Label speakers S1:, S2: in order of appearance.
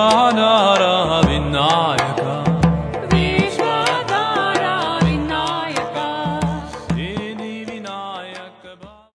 S1: Rana.